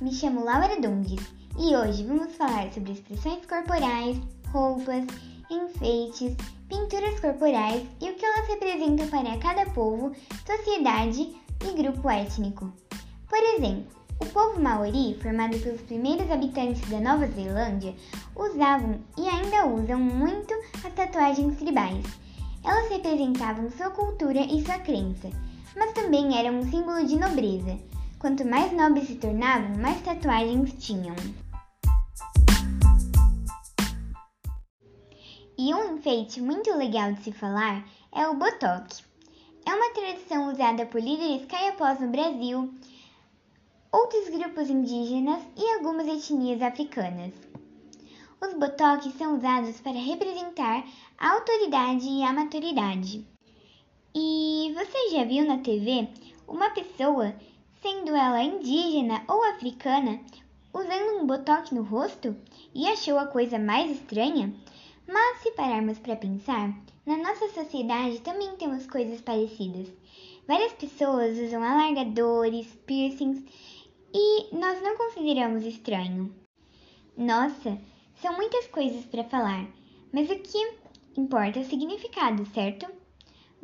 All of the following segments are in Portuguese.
me chamo Laura Dundes e hoje vamos falar sobre expressões corporais, roupas, enfeites, pinturas corporais e o que elas representam para cada povo, sociedade e grupo étnico. Por exemplo, o povo maori, formado pelos primeiros habitantes da Nova Zelândia, usavam e ainda usam muito as tatuagens tribais. Elas representavam sua cultura e sua crença, mas também eram um símbolo de nobreza. Quanto mais nobres se tornavam, mais tatuagens tinham. E um enfeite muito legal de se falar é o botox. É uma tradição usada por líderes caiapós no Brasil, outros grupos indígenas e algumas etnias africanas. Os botox são usados para representar a autoridade e a maturidade. E você já viu na TV uma pessoa, sendo ela indígena ou africana, usando um botox no rosto e achou a coisa mais estranha? Mas se pararmos para pensar, na nossa sociedade também temos coisas parecidas. Várias pessoas usam alargadores, piercings e nós não consideramos estranho. Nossa, são muitas coisas para falar, mas o que importa é o significado, certo?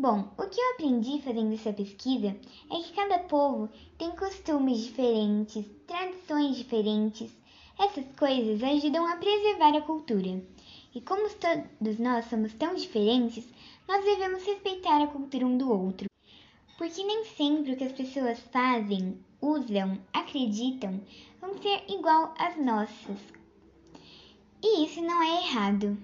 Bom, o que eu aprendi fazendo essa pesquisa é que cada povo tem costumes diferentes, tradições diferentes. Essas coisas ajudam a preservar a cultura. E como todos nós somos tão diferentes, nós devemos respeitar a cultura um do outro. Porque nem sempre o que as pessoas fazem usam, acreditam, vão ser igual às nossas. E isso não é errado.